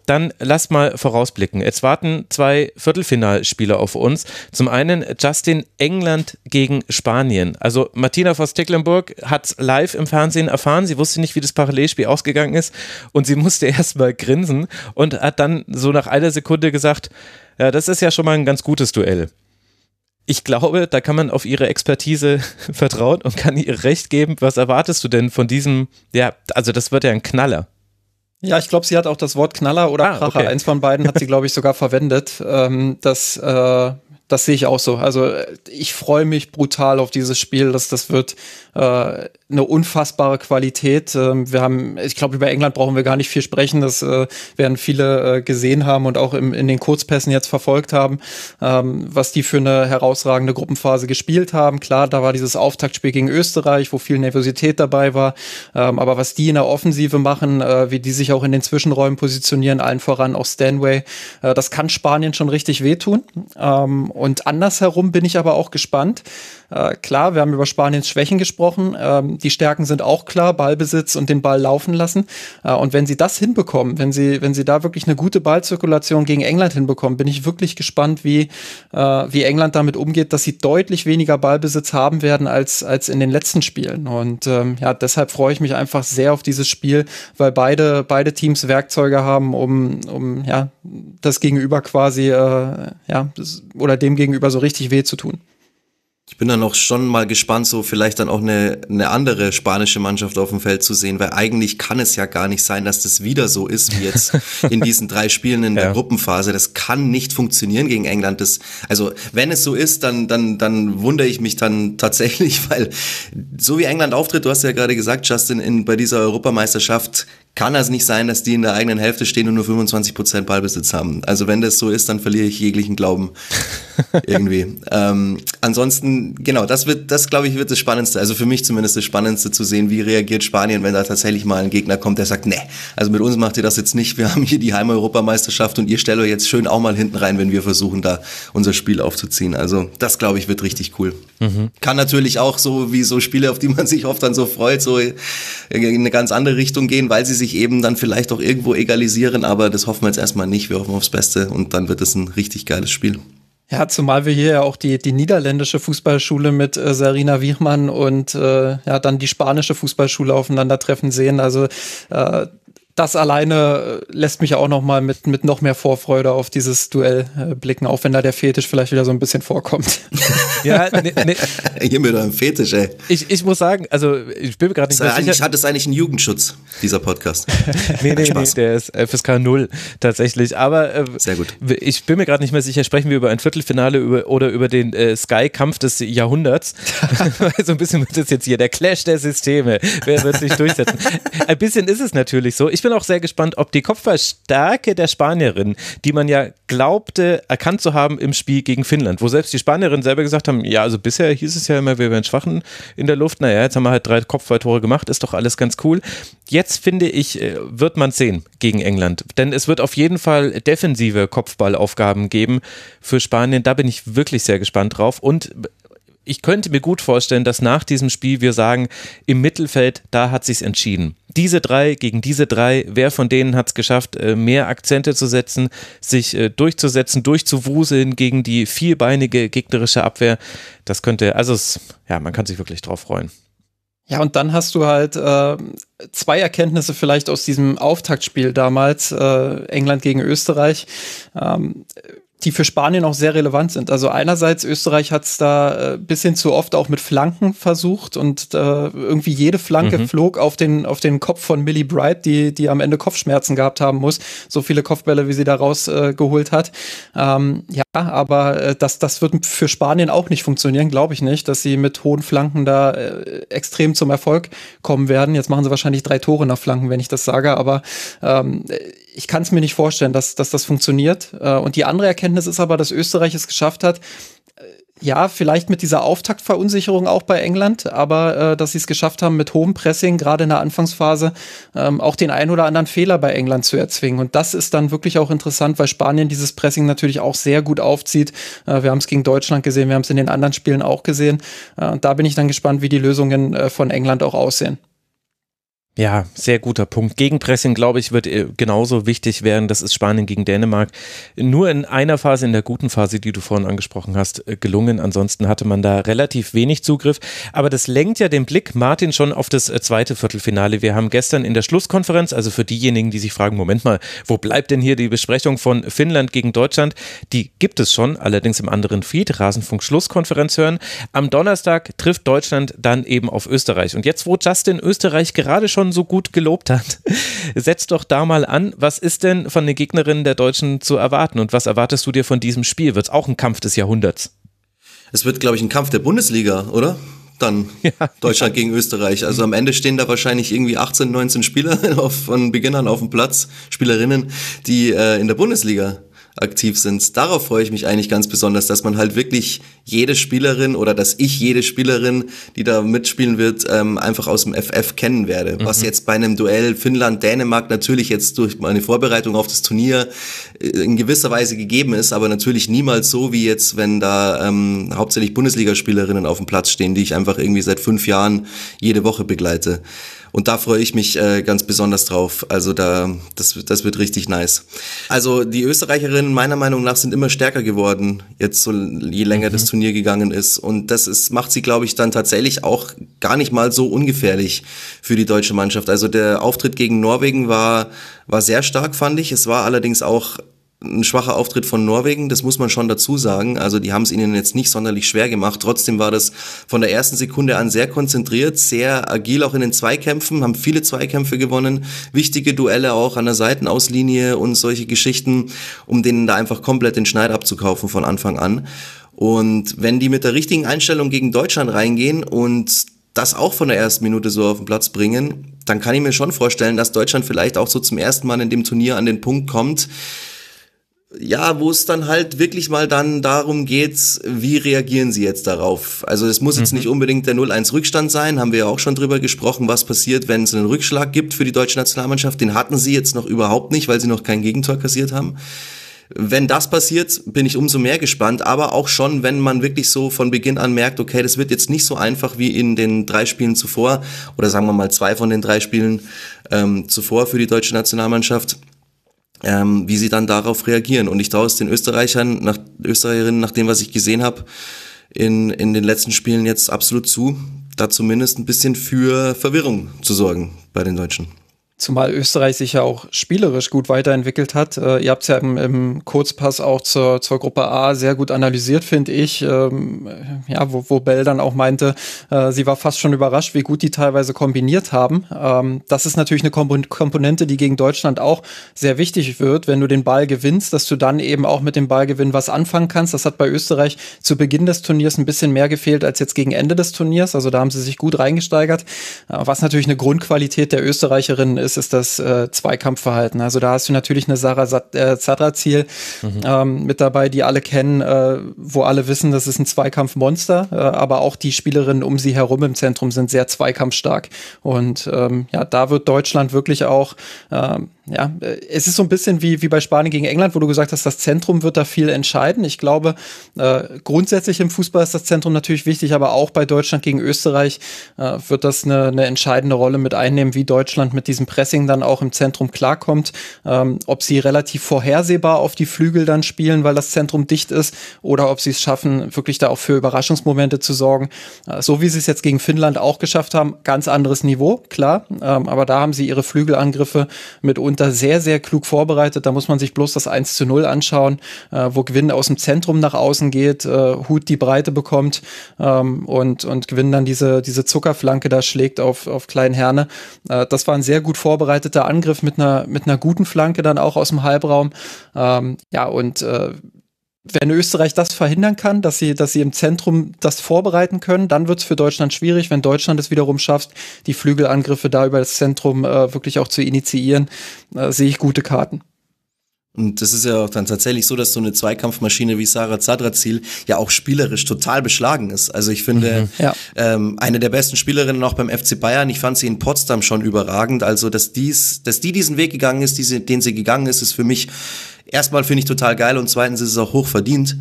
dann lass mal vorausblicken. Jetzt warten zwei Viertelfinalspiele auf uns. Zum einen Justin England gegen Spanien. Also Martina vos Tecklenburg hat live im Fernsehen erfahren. Sie wusste nicht, wie das Parallelspiel ausgegangen ist und sie musste erst mal grinsen und hat dann so nach einer Sekunde gesagt, ja, das ist ja schon mal ein ganz gutes Duell. Ich glaube, da kann man auf ihre Expertise vertrauen und kann ihr recht geben. Was erwartest du denn von diesem, ja, also das wird ja ein Knaller. Ja, ich glaube, sie hat auch das Wort Knaller oder ah, Kracher. Okay. Eins von beiden hat sie, glaube ich, sogar verwendet. Ähm, das äh, das sehe ich auch so. Also ich freue mich brutal auf dieses Spiel. dass das wird äh, eine unfassbare Qualität. Ähm, wir haben, ich glaube, über England brauchen wir gar nicht viel sprechen. Das äh, werden viele äh, gesehen haben und auch im, in den Kurzpässen jetzt verfolgt haben, ähm, was die für eine herausragende Gruppenphase gespielt haben. Klar, da war dieses Auftaktspiel gegen Österreich, wo viel Nervosität dabei war. Ähm, aber was die in der Offensive machen, äh, wie die sich auch in den Zwischenräumen positionieren, allen voran auch Stanway, äh, das kann Spanien schon richtig wehtun. Ähm, und andersherum bin ich aber auch gespannt. Äh, klar, wir haben über Spaniens Schwächen gesprochen. Ähm, die Stärken sind auch klar, Ballbesitz und den Ball laufen lassen. Äh, und wenn sie das hinbekommen, wenn sie, wenn sie da wirklich eine gute Ballzirkulation gegen England hinbekommen, bin ich wirklich gespannt, wie, äh, wie England damit umgeht, dass sie deutlich weniger Ballbesitz haben werden als, als in den letzten Spielen. Und ähm, ja, deshalb freue ich mich einfach sehr auf dieses Spiel, weil beide, beide Teams Werkzeuge haben, um, um ja, das Gegenüber quasi, äh, ja, oder dem Gegenüber so richtig weh zu tun. Ich bin dann auch schon mal gespannt, so vielleicht dann auch eine, eine andere spanische Mannschaft auf dem Feld zu sehen, weil eigentlich kann es ja gar nicht sein, dass das wieder so ist wie jetzt in diesen drei Spielen in der ja. Gruppenphase. Das kann nicht funktionieren gegen England. Das, also wenn es so ist, dann, dann, dann wundere ich mich dann tatsächlich, weil so wie England auftritt, du hast ja gerade gesagt, Justin, in, bei dieser Europameisterschaft kann es nicht sein, dass die in der eigenen Hälfte stehen und nur 25 Prozent Ballbesitz haben. Also wenn das so ist, dann verliere ich jeglichen Glauben irgendwie. ähm, ansonsten, genau, das wird, das glaube ich, wird das Spannendste. Also für mich zumindest das Spannendste zu sehen, wie reagiert Spanien, wenn da tatsächlich mal ein Gegner kommt, der sagt, nee, also mit uns macht ihr das jetzt nicht. Wir haben hier die Heimeuropameisterschaft und ihr stellt euch jetzt schön auch mal hinten rein, wenn wir versuchen, da unser Spiel aufzuziehen. Also das glaube ich wird richtig cool. Mhm. Kann natürlich auch so wie so Spiele, auf die man sich oft dann so freut, so in eine ganz andere Richtung gehen, weil sie sich sich eben dann vielleicht auch irgendwo egalisieren, aber das hoffen wir jetzt erstmal nicht. Wir hoffen aufs Beste und dann wird es ein richtig geiles Spiel. Ja, zumal wir hier ja auch die, die niederländische Fußballschule mit äh, Sarina Wiechmann und äh, ja dann die spanische Fußballschule aufeinandertreffen sehen. Also äh, das alleine äh, lässt mich auch noch mal mit, mit noch mehr Vorfreude auf dieses Duell äh, blicken, auch wenn da der Fetisch vielleicht wieder so ein bisschen vorkommt. ja, ne, ne. Hier mit einem Fetisch, ey. Ich, ich muss sagen, also ich bin mir gerade nicht mehr sicher. Hat es eigentlich einen Jugendschutz, dieser Podcast? nee, nee, nee, der ist FSK 0 tatsächlich. Aber äh, Sehr gut. ich bin mir gerade nicht mehr sicher, sprechen wir über ein Viertelfinale über, oder über den äh, Sky-Kampf des Jahrhunderts. so ein bisschen wird es jetzt hier der Clash der Systeme. Wer wird sich durchsetzen? ein bisschen ist es natürlich so. Ich bin auch sehr gespannt, ob die Kopfballstärke der Spanierin, die man ja glaubte, erkannt zu haben im Spiel gegen Finnland, wo selbst die Spanierinnen selber gesagt haben, ja, also bisher hieß es ja immer, wir wären Schwachen in der Luft. Naja, jetzt haben wir halt drei Kopfballtore gemacht, ist doch alles ganz cool. Jetzt finde ich, äh, wird man sehen gegen England, denn es wird auf jeden Fall defensive Kopfballaufgaben geben für Spanien. Da bin ich wirklich sehr gespannt drauf und ich könnte mir gut vorstellen, dass nach diesem Spiel wir sagen, im Mittelfeld, da hat sich's entschieden. Diese drei gegen diese drei, wer von denen hat es geschafft, äh, mehr Akzente zu setzen, sich äh, durchzusetzen, durchzuwuseln gegen die vierbeinige gegnerische Abwehr? Das könnte, also es, ja, man kann sich wirklich drauf freuen. Ja, und dann hast du halt äh, zwei Erkenntnisse vielleicht aus diesem Auftaktspiel damals, äh, England gegen Österreich. Ähm, die für Spanien auch sehr relevant sind. Also einerseits, Österreich hat es da äh, bisschen zu oft auch mit Flanken versucht und äh, irgendwie jede Flanke mhm. flog auf den, auf den Kopf von Millie Bright, die, die am Ende Kopfschmerzen gehabt haben muss. So viele Kopfbälle, wie sie da rausgeholt äh, hat. Ähm, ja, aber äh, das, das wird für Spanien auch nicht funktionieren, glaube ich nicht, dass sie mit hohen Flanken da äh, extrem zum Erfolg kommen werden. Jetzt machen sie wahrscheinlich drei Tore nach Flanken, wenn ich das sage, aber ähm, ich kann es mir nicht vorstellen, dass, dass das funktioniert. Äh, und die andere Erkenntnis ist aber, dass Österreich es geschafft hat, äh, ja, vielleicht mit dieser Auftaktverunsicherung auch bei England, aber äh, dass sie es geschafft haben, mit hohem Pressing, gerade in der Anfangsphase, ähm, auch den ein oder anderen Fehler bei England zu erzwingen. Und das ist dann wirklich auch interessant, weil Spanien dieses Pressing natürlich auch sehr gut aufzieht. Äh, wir haben es gegen Deutschland gesehen, wir haben es in den anderen Spielen auch gesehen. Äh, und da bin ich dann gespannt, wie die Lösungen äh, von England auch aussehen. Ja, sehr guter Punkt. Gegenpressing, glaube ich, wird äh, genauso wichtig werden. Das ist Spanien gegen Dänemark. Nur in einer Phase, in der guten Phase, die du vorhin angesprochen hast, äh, gelungen. Ansonsten hatte man da relativ wenig Zugriff. Aber das lenkt ja den Blick, Martin, schon auf das äh, zweite Viertelfinale. Wir haben gestern in der Schlusskonferenz, also für diejenigen, die sich fragen, Moment mal, wo bleibt denn hier die Besprechung von Finnland gegen Deutschland? Die gibt es schon, allerdings im anderen Feed, Rasenfunk Schlusskonferenz hören. Am Donnerstag trifft Deutschland dann eben auf Österreich. Und jetzt, wo Justin Österreich gerade schon schon so gut gelobt hat. Setz doch da mal an, was ist denn von den Gegnerinnen der Deutschen zu erwarten und was erwartest du dir von diesem Spiel? Wird es auch ein Kampf des Jahrhunderts? Es wird, glaube ich, ein Kampf der Bundesliga, oder? Dann ja, Deutschland ja. gegen Österreich. Also am Ende stehen da wahrscheinlich irgendwie 18, 19 Spieler auf, von Beginn an auf dem Platz, Spielerinnen, die äh, in der Bundesliga aktiv sind. Darauf freue ich mich eigentlich ganz besonders, dass man halt wirklich jede Spielerin oder dass ich jede Spielerin, die da mitspielen wird, ähm, einfach aus dem FF kennen werde. Mhm. Was jetzt bei einem Duell Finnland-Dänemark natürlich jetzt durch meine Vorbereitung auf das Turnier äh, in gewisser Weise gegeben ist, aber natürlich niemals so wie jetzt, wenn da ähm, hauptsächlich Bundesligaspielerinnen auf dem Platz stehen, die ich einfach irgendwie seit fünf Jahren jede Woche begleite. Und da freue ich mich äh, ganz besonders drauf. Also da, das, das wird richtig nice. Also die Österreicherinnen meiner Meinung nach sind immer stärker geworden, jetzt so je länger mhm. das Turnier gegangen ist. Und das ist, macht sie, glaube ich, dann tatsächlich auch gar nicht mal so ungefährlich für die deutsche Mannschaft. Also der Auftritt gegen Norwegen war, war sehr stark, fand ich. Es war allerdings auch ein schwacher Auftritt von Norwegen, das muss man schon dazu sagen. Also die haben es ihnen jetzt nicht sonderlich schwer gemacht. Trotzdem war das von der ersten Sekunde an sehr konzentriert, sehr agil auch in den Zweikämpfen, haben viele Zweikämpfe gewonnen, wichtige Duelle auch an der Seitenauslinie und solche Geschichten, um denen da einfach komplett den Schneid abzukaufen von Anfang an. Und wenn die mit der richtigen Einstellung gegen Deutschland reingehen und das auch von der ersten Minute so auf den Platz bringen, dann kann ich mir schon vorstellen, dass Deutschland vielleicht auch so zum ersten Mal in dem Turnier an den Punkt kommt, ja, wo es dann halt wirklich mal dann darum geht, wie reagieren sie jetzt darauf? Also es muss jetzt mhm. nicht unbedingt der 0-1 Rückstand sein, haben wir ja auch schon drüber gesprochen, was passiert, wenn es einen Rückschlag gibt für die deutsche Nationalmannschaft. Den hatten sie jetzt noch überhaupt nicht, weil sie noch kein Gegentor kassiert haben. Wenn das passiert, bin ich umso mehr gespannt, aber auch schon, wenn man wirklich so von Beginn an merkt, okay, das wird jetzt nicht so einfach wie in den drei Spielen zuvor oder sagen wir mal zwei von den drei Spielen ähm, zuvor für die deutsche Nationalmannschaft ähm, wie sie dann darauf reagieren. Und ich traue es den Österreichern, nach, Österreicherinnen, nach dem, was ich gesehen habe, in, in den letzten Spielen jetzt absolut zu, da zumindest ein bisschen für Verwirrung zu sorgen bei den Deutschen. Zumal Österreich sich ja auch spielerisch gut weiterentwickelt hat. Äh, ihr habt es ja im, im, Kurzpass auch zur, zur Gruppe A sehr gut analysiert, finde ich. Ähm, ja, wo, wo Bell dann auch meinte, äh, sie war fast schon überrascht, wie gut die teilweise kombiniert haben. Ähm, das ist natürlich eine Komponente, die gegen Deutschland auch sehr wichtig wird, wenn du den Ball gewinnst, dass du dann eben auch mit dem Ballgewinn was anfangen kannst. Das hat bei Österreich zu Beginn des Turniers ein bisschen mehr gefehlt als jetzt gegen Ende des Turniers. Also da haben sie sich gut reingesteigert, äh, was natürlich eine Grundqualität der Österreicherinnen ist, ist das äh, Zweikampfverhalten. Also da hast du natürlich eine Sarah äh, Zadrazil mhm. ähm, mit dabei, die alle kennen, äh, wo alle wissen, das ist ein Zweikampfmonster, äh, aber auch die Spielerinnen um sie herum im Zentrum sind sehr zweikampfstark. Und ähm, ja, da wird Deutschland wirklich auch ähm, ja, äh, es ist so ein bisschen wie, wie bei Spanien gegen England, wo du gesagt hast, das Zentrum wird da viel entscheiden. Ich glaube, äh, grundsätzlich im Fußball ist das Zentrum natürlich wichtig, aber auch bei Deutschland gegen Österreich äh, wird das eine, eine entscheidende Rolle mit einnehmen, wie Deutschland mit diesem Pressing dann auch im Zentrum klarkommt. Ähm, ob sie relativ vorhersehbar auf die Flügel dann spielen, weil das Zentrum dicht ist, oder ob sie es schaffen, wirklich da auch für Überraschungsmomente zu sorgen. Äh, so wie sie es jetzt gegen Finnland auch geschafft haben, ganz anderes Niveau, klar. Ähm, aber da haben sie ihre Flügelangriffe mit uns da sehr, sehr klug vorbereitet. Da muss man sich bloß das 1 zu 0 anschauen, äh, wo Gewinn aus dem Zentrum nach außen geht, äh, Hut die Breite bekommt ähm, und, und Gewinn dann diese, diese Zuckerflanke da schlägt auf, auf Klein Herne. Äh, das war ein sehr gut vorbereiteter Angriff mit einer, mit einer guten Flanke dann auch aus dem Halbraum. Ähm, ja, und äh, wenn Österreich das verhindern kann, dass sie, dass sie im Zentrum das vorbereiten können, dann wird es für Deutschland schwierig. Wenn Deutschland es wiederum schafft, die Flügelangriffe da über das Zentrum äh, wirklich auch zu initiieren, äh, sehe ich gute Karten. Und das ist ja auch dann tatsächlich so, dass so eine Zweikampfmaschine wie Sarah Zadrazil ja auch spielerisch total beschlagen ist. Also ich finde, mhm, ja. ähm, eine der besten Spielerinnen auch beim FC Bayern. Ich fand sie in Potsdam schon überragend. Also, dass dies, dass die diesen Weg gegangen ist, diese, den sie gegangen ist, ist für mich erstmal finde ich total geil und zweitens ist es auch hoch verdient.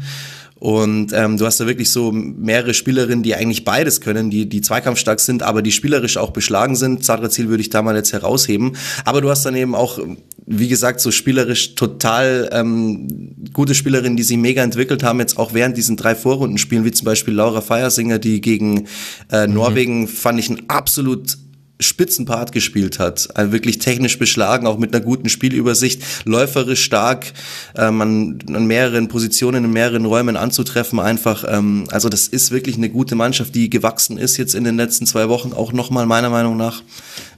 Und ähm, du hast da wirklich so mehrere Spielerinnen, die eigentlich beides können, die, die zweikampfstark sind, aber die spielerisch auch beschlagen sind. Zadrazil würde ich da mal jetzt herausheben. Aber du hast dann eben auch, wie gesagt, so spielerisch total ähm, gute Spielerinnen, die sich mega entwickelt haben, jetzt auch während diesen drei Vorrundenspielen, wie zum Beispiel Laura Feiersinger, die gegen äh, mhm. Norwegen, fand ich ein absolut Spitzenpart gespielt hat. Also wirklich technisch beschlagen, auch mit einer guten Spielübersicht, läuferisch stark, ähm, an, an mehreren Positionen, in mehreren Räumen anzutreffen einfach. Ähm, also das ist wirklich eine gute Mannschaft, die gewachsen ist jetzt in den letzten zwei Wochen, auch nochmal meiner Meinung nach.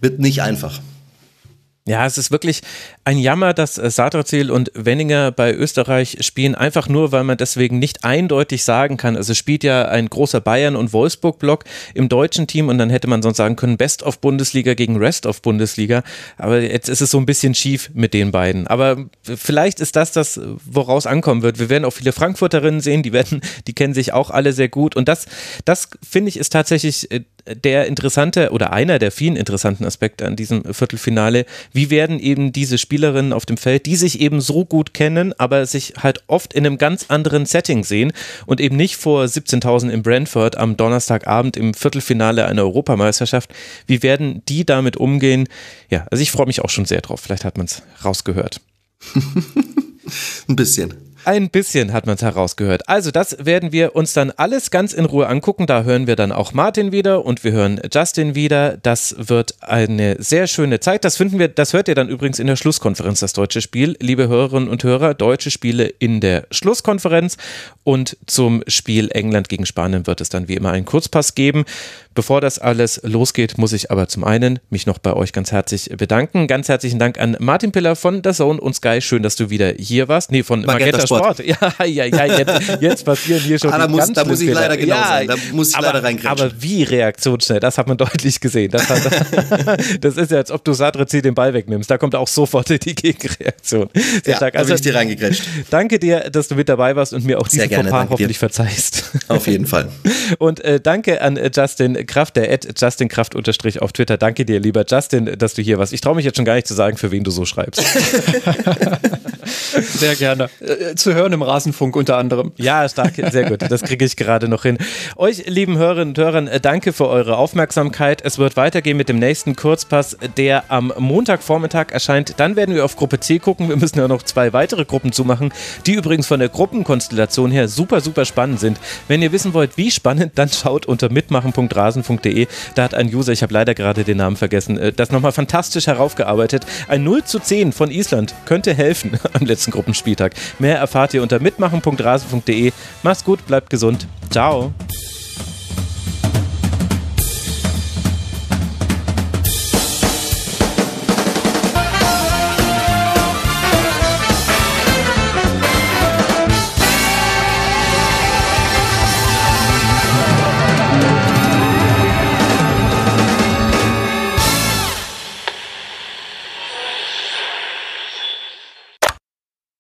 Wird nicht einfach. Ja, es ist wirklich ein Jammer, dass äh, Satrazil und Wenninger bei Österreich spielen, einfach nur, weil man deswegen nicht eindeutig sagen kann. Also spielt ja ein großer Bayern- und Wolfsburg-Block im deutschen Team und dann hätte man sonst sagen können, Best of Bundesliga gegen Rest of Bundesliga. Aber jetzt ist es so ein bisschen schief mit den beiden. Aber vielleicht ist das das, woraus ankommen wird. Wir werden auch viele Frankfurterinnen sehen, die werden, die kennen sich auch alle sehr gut. Und das, das finde ich, ist tatsächlich äh, der interessante oder einer der vielen interessanten Aspekte an diesem Viertelfinale. Wie werden eben diese Spielerinnen auf dem Feld, die sich eben so gut kennen, aber sich halt oft in einem ganz anderen Setting sehen und eben nicht vor 17.000 in Brentford am Donnerstagabend im Viertelfinale einer Europameisterschaft. Wie werden die damit umgehen? Ja, also ich freue mich auch schon sehr drauf. Vielleicht hat man es rausgehört. Ein bisschen. Ein bisschen hat man es herausgehört. Also das werden wir uns dann alles ganz in Ruhe angucken. Da hören wir dann auch Martin wieder und wir hören Justin wieder. Das wird eine sehr schöne Zeit. Das finden wir, das hört ihr dann übrigens in der Schlusskonferenz, das deutsche Spiel. Liebe Hörerinnen und Hörer, deutsche Spiele in der Schlusskonferenz und zum Spiel England gegen Spanien wird es dann wie immer einen Kurzpass geben. Bevor das alles losgeht, muss ich aber zum einen mich noch bei euch ganz herzlich bedanken. Ganz herzlichen Dank an Martin Piller von der Zone und Sky. Schön, dass du wieder hier warst. Nee, von Magenta, Magenta Sport Sport. Ja, ja, ja, jetzt, jetzt passieren hier schon ah, da die muss, Da muss ich leider genau ja, sein. Da muss ich aber, leider reingrätschen. Aber wie reaktionsschnell, das hat man deutlich gesehen. Das, hat, das ist ja, als ob du Sadrezi den Ball wegnimmst. Da kommt auch sofort die Gegenreaktion. Sehr ja, stark. da Also, bin ich dir reingegrätscht. danke dir, dass du mit dabei warst und mir auch Sehr diese gerne, Fauxpas danke dir. hoffentlich verzeihst. Auf jeden Fall. Und äh, danke an äh, Justin Kraft, der at Justin Kraft unterstrich auf Twitter. Danke dir, lieber Justin, dass du hier warst. Ich traue mich jetzt schon gar nicht zu sagen, für wen du so schreibst. Sehr gerne. Äh, zu hören im Rasenfunk unter anderem. Ja, stark, sehr gut. Das kriege ich gerade noch hin. Euch, lieben Hörerinnen und Hörern, äh, danke für eure Aufmerksamkeit. Es wird weitergehen mit dem nächsten Kurzpass, der am Montagvormittag erscheint. Dann werden wir auf Gruppe C gucken. Wir müssen ja noch zwei weitere Gruppen zumachen, die übrigens von der Gruppenkonstellation her super, super spannend sind. Wenn ihr wissen wollt, wie spannend, dann schaut unter mitmachen.rasen.de. Da hat ein User, ich habe leider gerade den Namen vergessen, äh, das nochmal fantastisch heraufgearbeitet. Ein 0 zu 10 von Island könnte helfen am letzten Gruppenspieltag. Mehr erfahrt ihr unter mitmachen.rasen.de. Macht's gut, bleibt gesund. Ciao.